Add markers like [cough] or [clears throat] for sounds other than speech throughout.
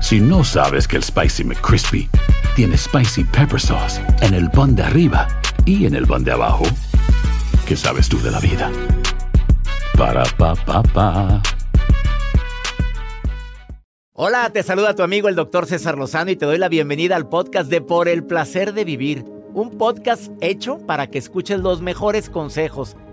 Si no sabes que el Spicy McCrispy tiene Spicy Pepper Sauce en el pan de arriba y en el pan de abajo, ¿qué sabes tú de la vida? Para, pa, pa, pa. Hola, te saluda tu amigo el doctor César Lozano y te doy la bienvenida al podcast de Por el Placer de Vivir un podcast hecho para que escuches los mejores consejos,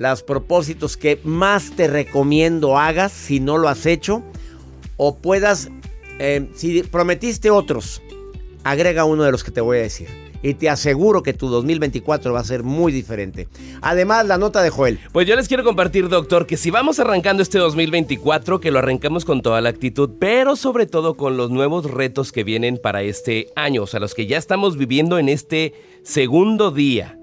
los propósitos que más te recomiendo hagas si no lo has hecho. O puedas, eh, si prometiste otros, agrega uno de los que te voy a decir. Y te aseguro que tu 2024 va a ser muy diferente. Además, la nota de Joel. Pues yo les quiero compartir, doctor, que si vamos arrancando este 2024, que lo arrancamos con toda la actitud, pero sobre todo con los nuevos retos que vienen para este año, o sea, los que ya estamos viviendo en este Segundo día,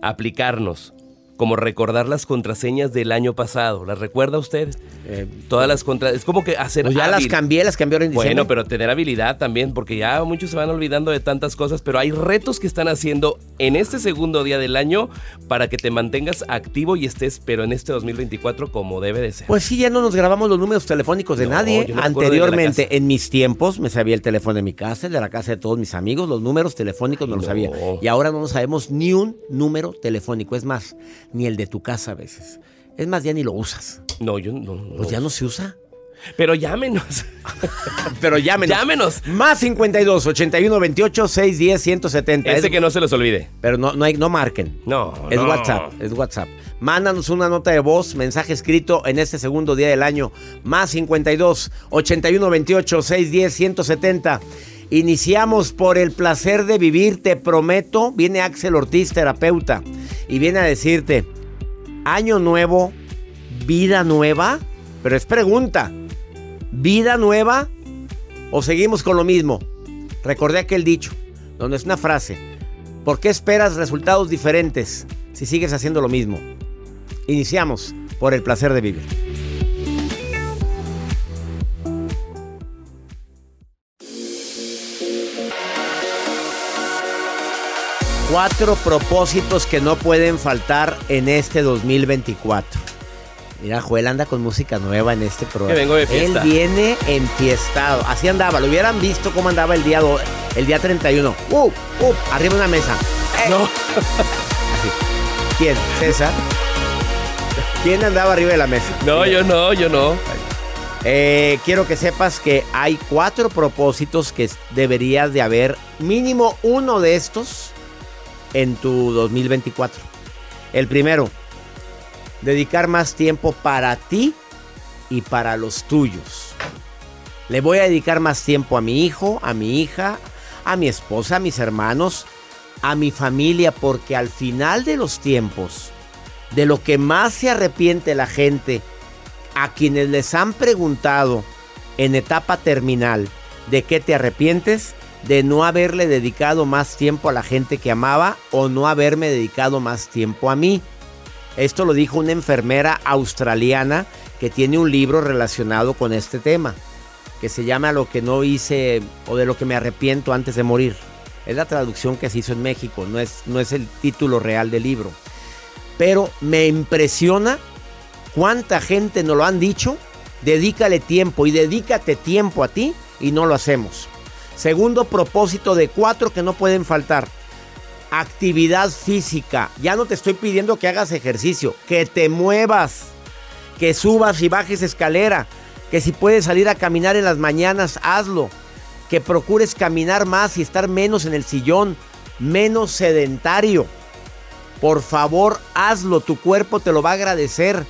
aplicarnos como recordar las contraseñas del año pasado. ¿Las recuerda usted? Eh, Todas las contraseñas. Es como que hacer. Pues ya las cambié, las cambiaron en Bueno, pero tener habilidad también, porque ya muchos se van olvidando de tantas cosas, pero hay retos que están haciendo en este segundo día del año para que te mantengas activo y estés, pero en este 2024 como debe de ser. Pues sí, ya no nos grabamos los números telefónicos de nadie. Anteriormente, en mis tiempos, me sabía el teléfono de mi casa, el de la casa de todos mis amigos, los números telefónicos no, los sabía. Y ahora no sabemos ni un número telefónico. Es más, ni el de tu casa a veces. Es más, ya ni lo usas. No, yo no. Pues ya no se usa. Pero llámenos. [laughs] Pero llámenos. Llámenos. Más 52 81 28 610 170. Ese que no se los olvide. Pero no, no, hay, no marquen. No. Es WhatsApp. Es WhatsApp. Mándanos una nota de voz, mensaje escrito en este segundo día del año. Más 52 81 28 610 170. Iniciamos por el placer de vivir, te prometo. Viene Axel Ortiz, terapeuta, y viene a decirte, año nuevo, vida nueva. Pero es pregunta, ¿vida nueva o seguimos con lo mismo? Recordé aquel dicho, donde es una frase, ¿por qué esperas resultados diferentes si sigues haciendo lo mismo? Iniciamos por el placer de vivir. Cuatro propósitos que no pueden faltar en este 2024. Mira, Joel anda con música nueva en este programa. Que vengo de fiesta. Él viene enfiestado. Así andaba. Lo hubieran visto cómo andaba el día, el día 31. ¡Uh! ¡Uh! Arriba de una mesa. No. Así. ¿Quién? ¿César? ¿Quién andaba arriba de la mesa? No, yo no, yo no. Eh, quiero que sepas que hay cuatro propósitos que deberías de haber. Mínimo uno de estos en tu 2024. El primero, dedicar más tiempo para ti y para los tuyos. Le voy a dedicar más tiempo a mi hijo, a mi hija, a mi esposa, a mis hermanos, a mi familia, porque al final de los tiempos, de lo que más se arrepiente la gente, a quienes les han preguntado en etapa terminal, ¿de qué te arrepientes? De no haberle dedicado más tiempo a la gente que amaba o no haberme dedicado más tiempo a mí. Esto lo dijo una enfermera australiana que tiene un libro relacionado con este tema, que se llama Lo que no hice o de lo que me arrepiento antes de morir. Es la traducción que se hizo en México, no es, no es el título real del libro. Pero me impresiona cuánta gente nos lo han dicho, dedícale tiempo y dedícate tiempo a ti y no lo hacemos. Segundo propósito de cuatro que no pueden faltar. Actividad física. Ya no te estoy pidiendo que hagas ejercicio, que te muevas, que subas y bajes escalera, Que si puedes salir a caminar en las mañanas, hazlo. Que procures caminar más y estar menos en el sillón, menos sedentario. Por favor, hazlo, tu cuerpo te lo va a agradecer.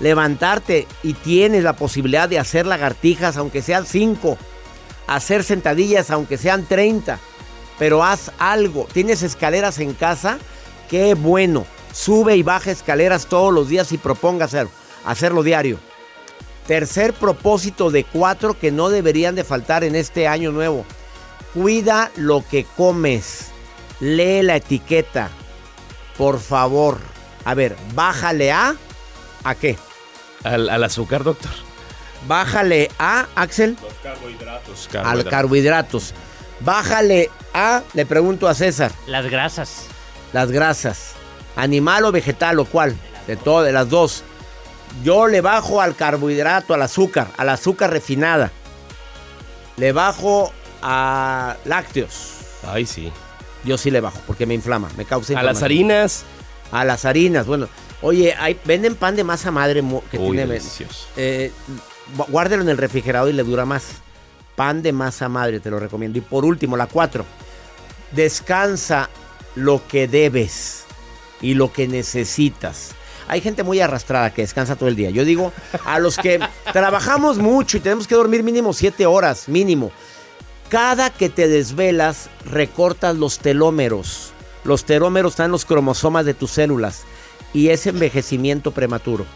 Levantarte y tienes la posibilidad de hacer lagartijas, aunque sean 5. Hacer sentadillas, aunque sean 30. Pero haz algo. ¿Tienes escaleras en casa? Qué bueno. Sube y baja escaleras todos los días y proponga hacerlo, hacerlo diario. Tercer propósito de cuatro que no deberían de faltar en este año nuevo. Cuida lo que comes. Lee la etiqueta. Por favor. A ver, bájale a... ¿A qué? Al, azúcar, doctor. Bájale a, Axel. Los carbohidratos, carbohidratos. Al carbohidratos. Bájale a, le pregunto a César. Las grasas. Las grasas. ¿Animal o vegetal o cuál? De todas, de las dos. Yo le bajo al carbohidrato, al azúcar, al azúcar refinada. Le bajo a lácteos. Ay, sí. Yo sí le bajo porque me inflama, me causa A las harinas. A las harinas, bueno. Oye, hay, venden pan de masa madre que Uy, tiene... Delicioso. Eh, guárdelo en el refrigerador y le dura más. Pan de masa madre, te lo recomiendo. Y por último, la cuatro. Descansa lo que debes y lo que necesitas. Hay gente muy arrastrada que descansa todo el día. Yo digo, a los que [laughs] trabajamos mucho y tenemos que dormir mínimo siete horas, mínimo. Cada que te desvelas, recortas los telómeros. Los telómeros están en los cromosomas de tus células y es envejecimiento prematuro.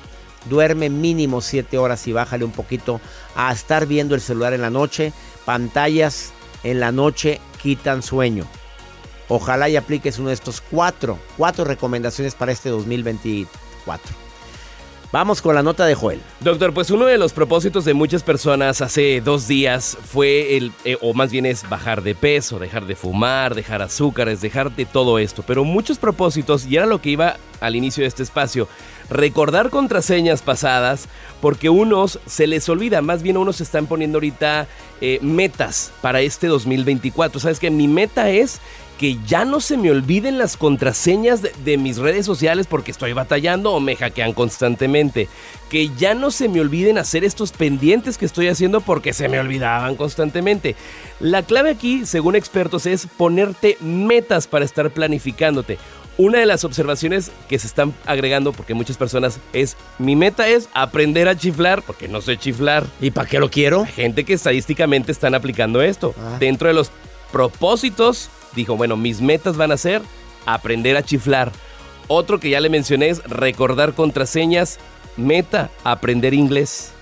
Duerme mínimo siete horas y bájale un poquito a estar viendo el celular en la noche. Pantallas en la noche quitan sueño. Ojalá y apliques uno de estos cuatro, cuatro recomendaciones para este 2024. Vamos con la nota de Joel. Doctor, pues uno de los propósitos de muchas personas hace dos días fue el, eh, o más bien es bajar de peso, dejar de fumar, dejar azúcares, dejar de todo esto. Pero muchos propósitos, y era lo que iba al inicio de este espacio, recordar contraseñas pasadas, porque unos se les olvida, más bien unos se están poniendo ahorita eh, metas para este 2024. Sabes que mi meta es que ya no se me olviden las contraseñas de, mis redes sociales porque estoy batallando o me hackean constantemente. Que ya no se me olviden hacer estos pendientes que estoy haciendo porque se me olvidaban constantemente. La clave aquí, según expertos, es ponerte metas para estar planificándote. Una de las observaciones que se están agregando, porque muchas personas es, mi meta es aprender a chiflar, porque no sé chiflar. ¿Y para qué lo quiero? gente que estadísticamente están aplicando esto. Ah. Dentro de los propósitos dijo, bueno, mis metas van a ser aprender a chiflar. Otro que ya le mencioné es recordar contraseñas. Meta, aprender inglés.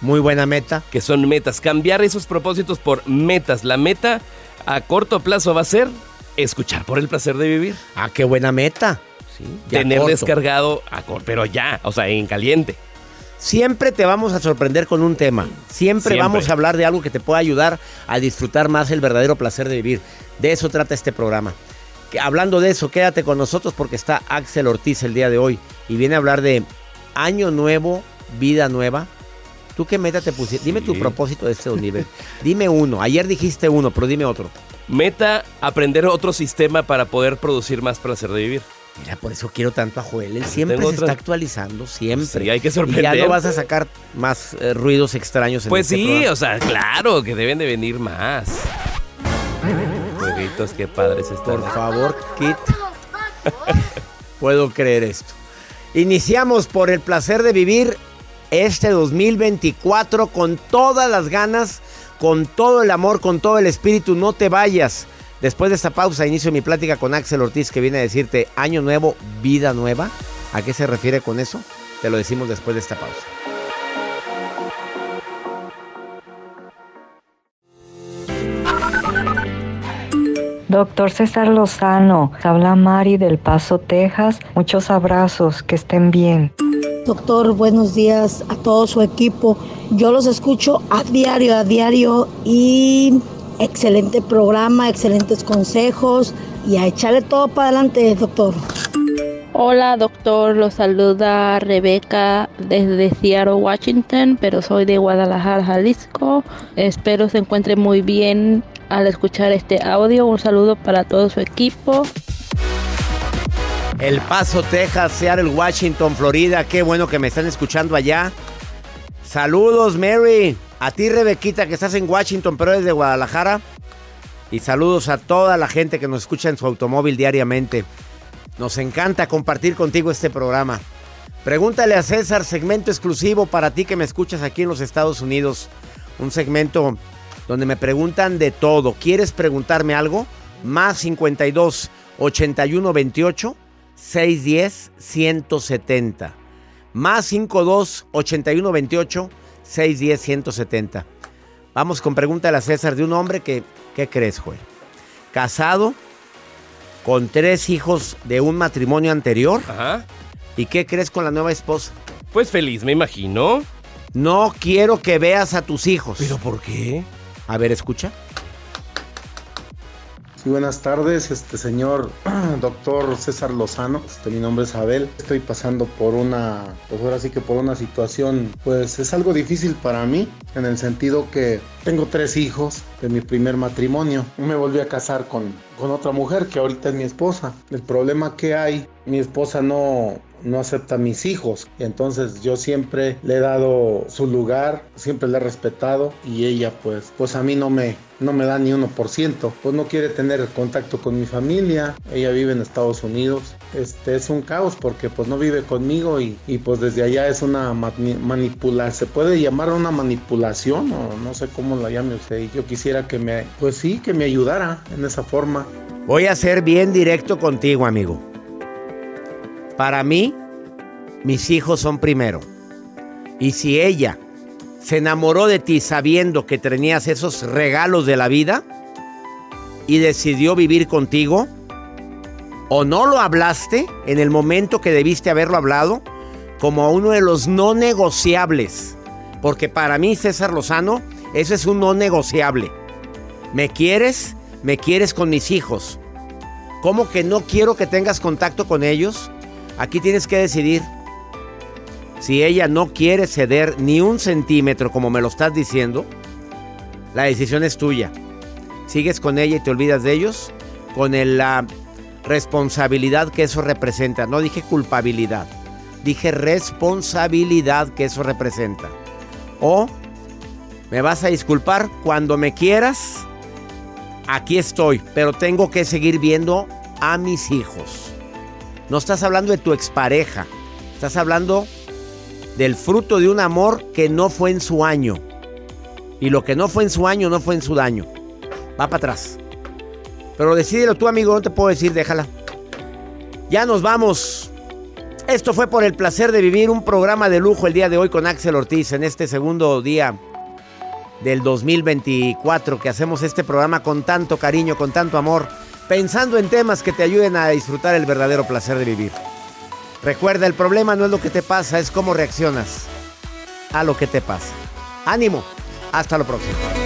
Muy buena meta. Que son metas. Cambiar esos propósitos por metas. La meta a corto plazo va a ser escuchar por el placer de vivir. Ah, qué buena meta. Sí, Tener descargado, a pero ya, o sea, en caliente. Siempre te vamos a sorprender con un tema. Siempre, vamos a hablar de algo que te pueda ayudar a disfrutar más el verdadero placer de vivir. De eso trata este programa. Que, hablando de eso, quédate con nosotros porque está Axel Ortiz el día de hoy y viene a hablar de año nuevo, vida nueva. ¿Tú qué meta te pusiste? Dime tu propósito de este nivel. dime uno. Ayer dijiste uno, pero dime otro. Meta, aprender otro sistema para poder producir más placer de vivir. Mira, por eso quiero tanto a Joel. Él siempre se está actualizando, siempre. Sí, hay que sorprender. Y ya no vas a sacar más eh, ruidos extraños en Pues este sí, o sea, claro que deben de venir más. Jueguitos, qué padres están. Por favor, Kit. [laughs] Puedo creer esto. Iniciamos por el placer de vivir este 2024 con todas las ganas, con todo el amor, con todo el espíritu. No te vayas. Después de esta pausa, inicio mi plática con Axel Ortiz, que viene a decirte año nuevo, vida nueva. ¿A qué se refiere con eso? Te lo decimos después de esta pausa. Doctor César Lozano, habla Mari del Paso, Texas. Muchos abrazos, que estén bien. Doctor, buenos días a todo su equipo. Yo los escucho a diario, a diario y Excelente programa, excelentes consejos y a echarle todo para adelante, doctor. Hola doctor, los saluda Rebeca desde Seattle, Washington, pero soy de Guadalajara, Jalisco. Espero se encuentre muy bien al escuchar este audio. Un saludo para todo su equipo. El Paso, Texas, Seattle, Washington, Florida. Qué bueno que me están escuchando allá. Saludos, Mary. A ti, Rebequita, que estás en Washington, pero eres de Guadalajara. Y saludos a toda la gente que nos escucha en su automóvil diariamente. Nos encanta compartir contigo este programa. Pregúntale a César, segmento exclusivo para ti que me escuchas aquí en los Estados Unidos. Un segmento donde me preguntan de todo. ¿Quieres preguntarme algo? Más 52 81 28 610 170. Más 52 81 28 610 170. Vamos con pregunta de la César de un hombre que, ¿qué crees, Joel? Casado con tres hijos de un matrimonio anterior. Ajá. ¿Y qué crees con la nueva esposa? Pues feliz, me imagino. No quiero que veas a tus hijos. ¿Pero por qué? A ver, escucha. Buenas tardes, este señor [clears throat] doctor César Lozano. Este, mi nombre es Abel. Estoy pasando por una, pues ahora sí que por una situación, pues es algo difícil para mí, en el sentido que tengo tres hijos de mi primer matrimonio. Me volví a casar con, con otra mujer que ahorita es mi esposa. El problema que hay, mi esposa no, no acepta a mis hijos. Entonces yo siempre le he dado su lugar, siempre le he respetado y ella pues, pues a mí no me, no me da ni 1%. Pues no quiere tener contacto con mi familia. Ella vive en Estados Unidos. Este es un caos porque pues no vive conmigo y, y pues desde allá es una manipulación. Se puede llamar una manipulación o no sé cómo la llame usted. Y yo quisiera que me, pues sí, que me ayudara en esa forma. Voy a ser bien directo contigo, amigo. Para mí, mis hijos son primero. Y si ella se enamoró de ti sabiendo que tenías esos regalos de la vida y decidió vivir contigo, o no lo hablaste en el momento que debiste haberlo hablado, como uno de los no negociables. Porque para mí, César Lozano, eso es un no negociable. ¿Me quieres? ¿Me quieres con mis hijos? ¿Cómo que no quiero que tengas contacto con ellos? Aquí tienes que decidir. Si ella no quiere ceder ni un centímetro como me lo estás diciendo, la decisión es tuya. ¿Sigues con ella y te olvidas de ellos? Con la responsabilidad que eso representa. No dije culpabilidad, dije responsabilidad que eso representa. O me vas a disculpar cuando me quieras. Aquí estoy, pero tengo que seguir viendo a mis hijos. No estás hablando de tu expareja. Estás hablando del fruto de un amor que no fue en su año. Y lo que no fue en su año no fue en su daño. Va para atrás. Pero decídelo tú, amigo, no te puedo decir, déjala. Ya nos vamos. Esto fue por el placer de vivir un programa de lujo el día de hoy con Axel Ortiz en este segundo día del 2024 que hacemos este programa con tanto cariño, con tanto amor pensando en temas que te ayuden a disfrutar el verdadero placer de vivir. Recuerda, el problema no es lo que te pasa, es cómo reaccionas a lo que te pasa. Ánimo, hasta lo próximo.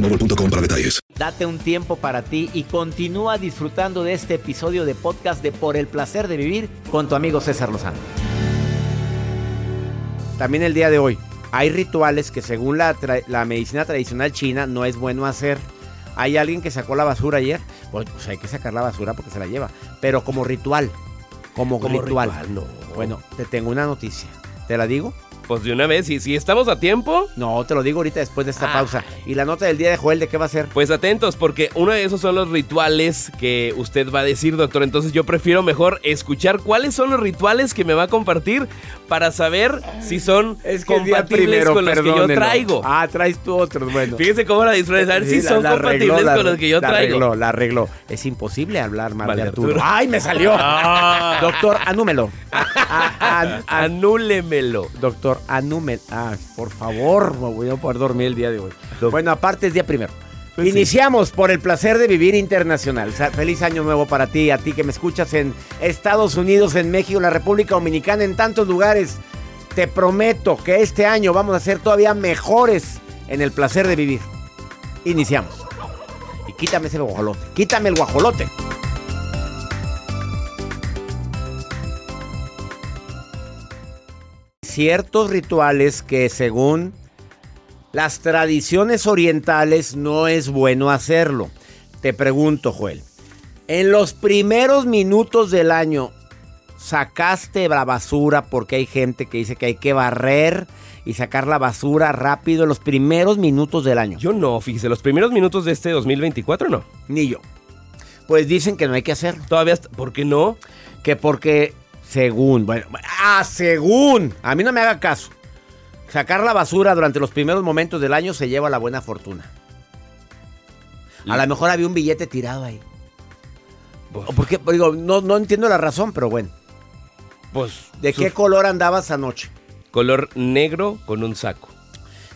boostmobile.com para detalles. Date un tiempo para ti y continúa disfrutando de este episodio de podcast de Por el placer de vivir con tu amigo César Lozano. También el día de hoy, hay rituales que según la, la medicina tradicional china no es bueno hacer. Hay alguien que sacó la basura ayer, pues, pues, hay que sacar la basura porque se la lleva, pero como ritual, como, Como ritual. ritual, no. Bueno, te tengo una noticia. ¿Te la digo? Pues de una vez, y si estamos a tiempo, No, te lo digo ahorita después de esta Ah. pausa. Y la nota del día de Joel, ¿de qué va a ser? pues atentos, porque uno de esos son los rituales que usted va a decir, doctor. Entonces yo prefiero mejor escuchar cuáles son los rituales que me va a compartir para saber si son compatibles con los que yo traigo. Ah, traes tú otros, bueno. Fíjese cómo la disfrutas, a ver si la- son la arregló, compatibles la con los que yo la traigo. arregló, la arregló. Es imposible hablar mal de de Arturo. Arturo. ¡Ay, me salió! Ah. Doctor, anúmelo. A- a- a- Anúlemelo. Doctor, anúmelo. Ah, por favor, me voy a poder dormir el día de hoy. Bueno, aparte es día primero. Pues sí. Iniciamos por el placer de vivir internacional. Feliz año nuevo para ti, a ti que me escuchas en Estados Unidos, en México, en la República Dominicana, en tantos lugares. Te prometo que este año vamos a ser todavía mejores en el placer de vivir. Iniciamos. Y quítame ese guajolote. Quítame el guajolote. Ciertos rituales que según las tradiciones orientales no es bueno hacerlo. Te pregunto, Joel. En los primeros minutos del año, ¿sacaste la basura porque hay gente que dice que hay que barrer y sacar la basura rápido en los primeros minutos del año? Yo no, fíjese, los primeros minutos de este 2024 no. Ni yo. Pues dicen que no hay que hacerlo. Todavía, ¿por qué no? Que porque, según, bueno, ah, según, a mí no me haga caso. Sacar la basura durante los primeros momentos del año se lleva la buena fortuna. A lo mejor había un billete tirado ahí. Pues, ¿O por qué? Digo, no, no entiendo la razón, pero bueno. pues, ¿De qué color andabas anoche? Color negro con un saco.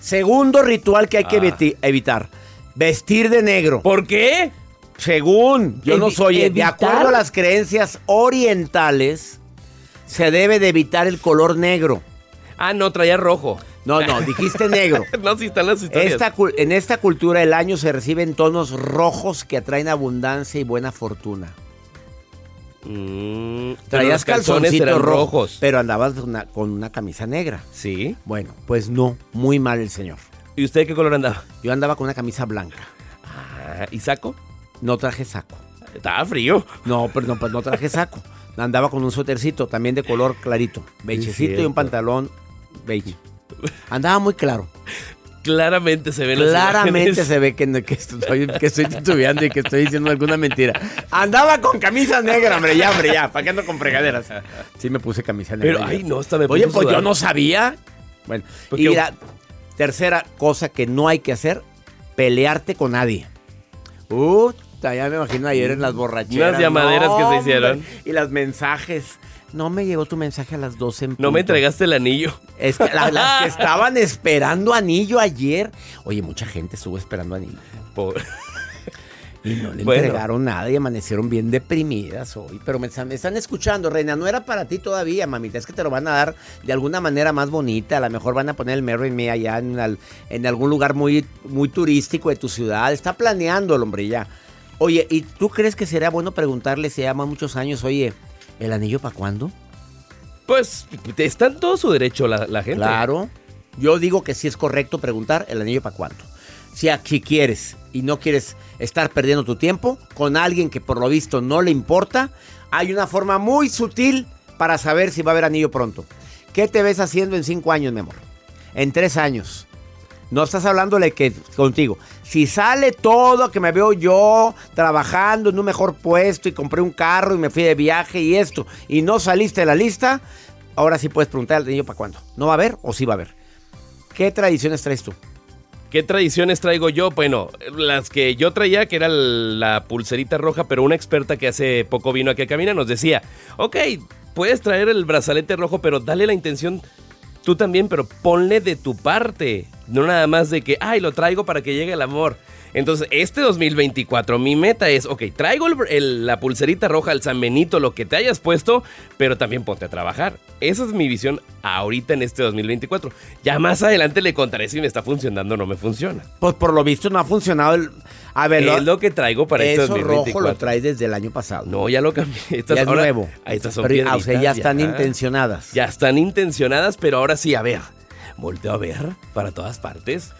Segundo ritual que hay que Ah. eviti- evitar. Vestir de negro. ¿Por qué? Según, yo no Evi- soy, de evitar. acuerdo a las creencias orientales, se debe de evitar el color negro. Ah, no, traía rojo. No, no, dijiste negro. [laughs] no, si están las historias. Esta en esta cultura el año se reciben tonos rojos que atraen abundancia y buena fortuna. Mm, Traías calzoncitos rojos, rojos. pero andabas una- con una camisa negra. Sí. Bueno, pues no, muy mal el señor. ¿Y usted qué color andaba? Yo andaba con una camisa blanca. Ah, ¿Y saco? No traje saco. Estaba frío. No, pero no, pues no traje saco. Andaba con un suétercito también de color clarito, beigecito y un pantalón beige. Andaba muy claro. Claramente se las Claramente se ve que, estoy, que estoy titubeando y que estoy diciendo alguna mentira. Andaba con camisa negra, hombre, ya, hombre, ya. ¿Para qué ando con fregaderas? Sí me puse camisa negra. Pero, ay, no, hasta me Oye, pues yo no sabía. Bueno, Porque- y la tercera cosa que no hay que hacer, pelearte con nadie. Uh, ya me imagino ayer en las borracheras. Unas llamaderas que se hicieron. Y los mensajes. No me llegó tu mensaje a las 12 en No me entregaste el anillo. Es que la- las que [laughs] estaban esperando anillo ayer. Oye, mucha gente estuvo esperando anillo. Por- Y no le [laughs] Bueno. entregaron nada y amanecieron bien deprimidas hoy. Pero me están, me están escuchando, Reina. No era para ti todavía, mamita. Es que te lo van a dar de alguna manera más bonita. A lo mejor van a poner el Merry Me allá en, al- en algún lugar muy, muy turístico de tu ciudad. Está planeando el hombre ya. Oye, ¿y tú crees que sería bueno preguntarle si llama muchos años? Oye, ¿el anillo para cuándo? Pues está en todo su derecho la, la gente. Claro. Yo digo que sí es correcto preguntar el anillo para cuánto. Si, a- si quieres y no quieres estar perdiendo tu tiempo con alguien que por lo visto no le importa, hay una forma muy sutil para saber si va a haber anillo pronto. ¿Qué te ves haciendo en cinco años, mi amor? En tres años. No estás hablándole que contigo. Si sale todo, que me veo yo trabajando en un mejor puesto y compré un carro y me fui de viaje y esto, y no saliste de la lista, ahora sí puedes preguntar al niño para cuándo. ¿No va a haber o sí va a haber? ¿Qué tradiciones traes tú? ¿Qué tradiciones traigo yo? Bueno, las que yo traía, que era la pulserita roja, pero una experta que hace poco vino aquí a Camina nos decía, ok, puedes traer el brazalete rojo, pero dale la intención tú también, pero ponle de tu parte. No nada más de que, ay, lo traigo para que llegue el amor. Entonces, este 2024, mi meta es, ok, traigo el- el- la pulserita roja, el San Benito, lo que te hayas puesto, pero también ponte a trabajar. Esa es mi visión ahorita en este 2024. Ya más adelante le contaré si me está funcionando o no me funciona. Pues por lo visto no ha funcionado el... A ver, es lo que traigo para este eso 2024. rojo lo traes desde el año pasado. No, ya lo cambié. Estas ya es ahora- nuevo. Estas son Pero, ah, o sea, ya están intencionadas. Ya están intencionadas, pero ahora sí, a ver. Volteo a ver para todas partes.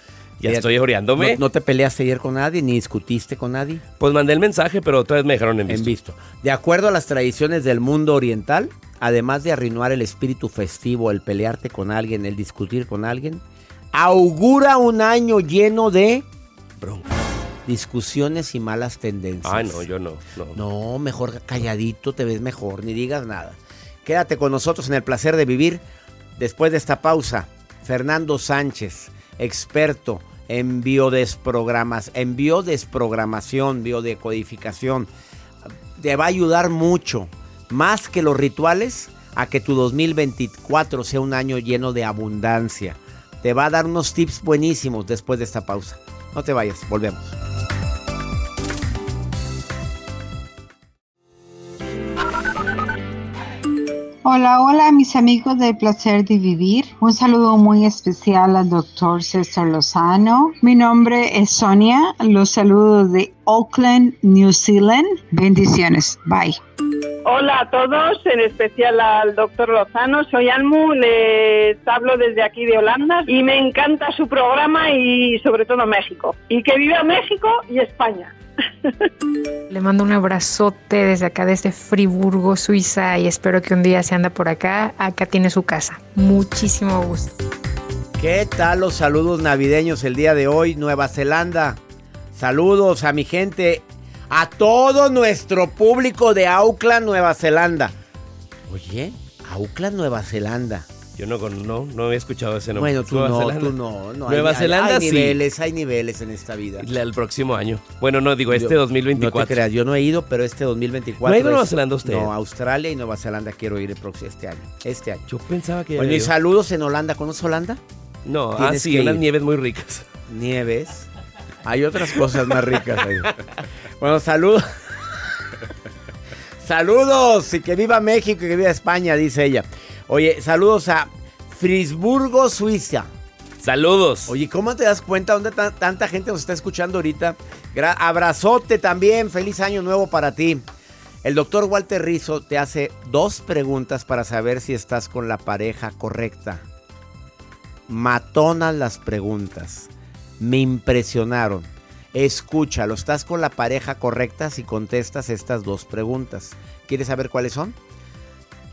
Ya estoy oreándome. ¿No, no te peleaste ayer con nadie ni discutiste con nadie? Pues mandé el mensaje, pero otra vez me dejaron en En visto. visto. De acuerdo a las tradiciones del mundo oriental, además de arruinar el espíritu festivo, el pelearte con alguien, el discutir con alguien, augura un año lleno de Bronca. discusiones y malas tendencias. Ay, no, yo no. no. No, mejor calladito, te ves mejor, ni digas nada. Quédate con nosotros en el placer de vivir. Después de esta pausa, Fernando Sánchez, experto en biodesprogramas, en biodesprogramación, biodecodificación. Te va a ayudar mucho, más que los rituales, a que tu 2024 sea un año lleno de abundancia. Te va a dar unos tips buenísimos después de esta pausa. No te vayas, volvemos. Hola, hola mis amigos del placer de vivir. Un saludo muy especial al doctor César Lozano. Mi nombre es Sonia. Los saludos de Auckland, New Zealand. Bendiciones. Bye. Hola a todos, en especial al doctor Lozano. Soy Almu, les hablo desde aquí de Holanda y me encanta su programa y sobre todo México. Y que viva México y España. [laughs] Le mando un abrazote desde acá, desde Friburgo, Suiza, y espero que un día se anda por acá. Acá tiene su casa. Muchísimo gusto. ¿Qué tal los saludos navideños el día de hoy, Nueva Zelanda? Saludos a mi gente, a todo nuestro público de Auckland, Nueva Zelanda. Oye, Auckland, Nueva Zelanda. Yo no, no, no había escuchado ese nombre. Bueno, tú Nueva no, Zelanda. tú no. no, Nueva hay- Zelanda hay sí. niveles, hay niveles en esta vida. La- El próximo año. Bueno, no, digo, este Yo- 2024. No te creas, yo no he ido, pero este 2024. ¿No ha ido a Nueva Zelanda usted? No, Australia y Nueva Zelanda quiero ir el próximo este año. Este año. Yo pensaba que... Bueno, había y ido. saludos en Holanda. ¿Conoces Holanda? No, ah, sí, unas nieves muy ricas. Nieves. Hay otras cosas más ricas ahí. Bueno, saludos. [laughs] saludos y que viva México y que viva España, dice ella. Oye, saludos a Frisburgo, Suiza. Saludos. Oye, ¿cómo te das cuenta dónde ta- tanta gente nos está escuchando ahorita? Gra- abrazote también, feliz año nuevo para ti. El doctor Walter Rizzo te hace dos preguntas para saber si estás con la pareja correcta. Matonas las preguntas. Me impresionaron. Escúchalo, ¿estás con la pareja correcta si contestas estas dos preguntas? ¿Quieres saber cuáles son?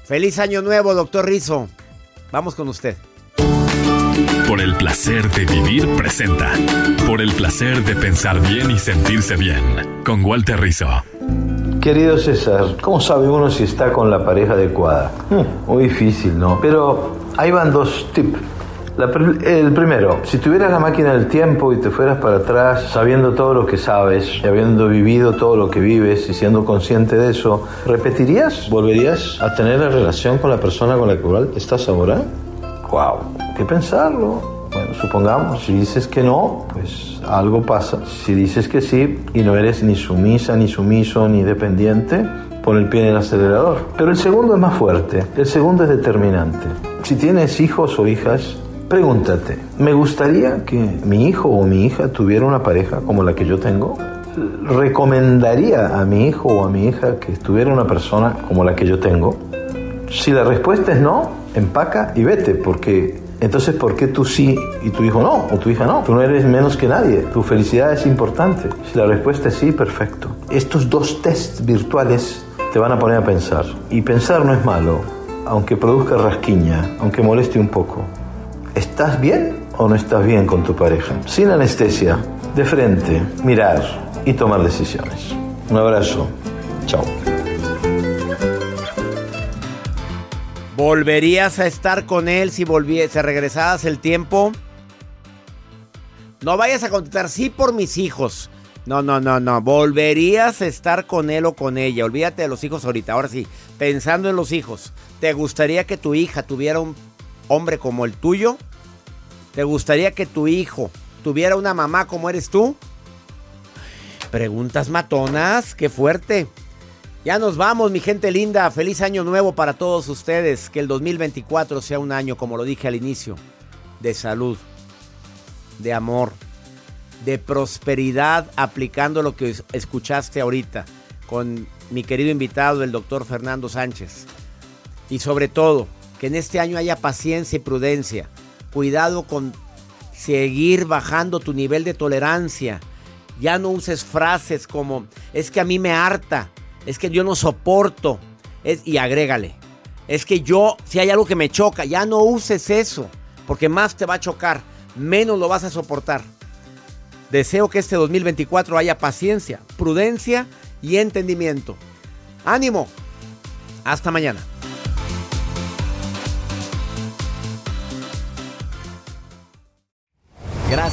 Feliz año nuevo, doctor Rizzo. Vamos con usted. Por el placer de vivir presenta. Por el placer de pensar bien y sentirse bien. Con Walter Rizzo. Querido César, ¿cómo sabe uno si está con la pareja adecuada? Hmm, muy difícil, ¿no? Pero ahí van dos tips. La el primero, si tuvieras la máquina del tiempo y te fueras para atrás sabiendo todo lo que sabes y habiendo vivido todo lo que vives y siendo consciente de eso, ¿repetirías? ¿Volverías a tener la relación con la persona con la cual estás ahora? ¡Wow! ¿Qué pensarlo? Bueno, supongamos, si dices que no, pues algo pasa. Si dices que sí y no eres ni sumisa, ni sumiso, ni dependiente, pon el pie en el acelerador. Pero el segundo es más fuerte, el segundo es determinante. Si tienes hijos o hijas, pregúntate, ¿me gustaría que mi hijo o mi hija tuviera una pareja como la que yo tengo? ¿Recomendaría a mi hijo o a mi hija que tuviera una persona como la que yo tengo? Si la respuesta es no, empaca y vete, porque entonces ¿por qué tú sí y tu hijo no? O tu hija no. Tú no eres menos que nadie. Tu felicidad es importante. Si la respuesta es sí, perfecto. Estos dos tests virtuales te van a poner a pensar. Y pensar no es malo, aunque produzca rasquiña, aunque moleste un poco. ¿Estás bien o no estás bien con tu pareja? Sin anestesia, de frente, mirar y tomar decisiones. Un abrazo. Chao. ¿Volverías a estar con él si volviese, regresaras el tiempo? No vayas a contestar sí por mis hijos. No, no, no, no. ¿Volverías a estar con él o con ella? Olvídate de los hijos ahorita. Ahora sí, pensando en los hijos. ¿Te gustaría que tu hija tuviera un hombre como el tuyo? ¿Te gustaría que tu hijo tuviera una mamá como eres tú? Preguntas matonas, qué fuerte. Ya nos vamos, mi gente linda. Feliz año nuevo para todos ustedes. Que el 2024 sea un año, como lo dije al inicio, de salud, de amor, de prosperidad, aplicando lo que es- escuchaste ahorita con mi querido invitado, el doctor Fernando Sánchez. Y sobre todo, que en este año haya paciencia y prudencia. Cuidado con seguir bajando tu nivel de tolerancia. Ya no uses frases como, es que a mí me harta, es que yo no soporto, es, y agrégale, es que yo, si hay algo que me choca, ya no uses eso, porque más te va a chocar, menos lo vas a soportar. Deseo que este 2024 haya paciencia, prudencia y entendimiento. Ánimo. Hasta mañana.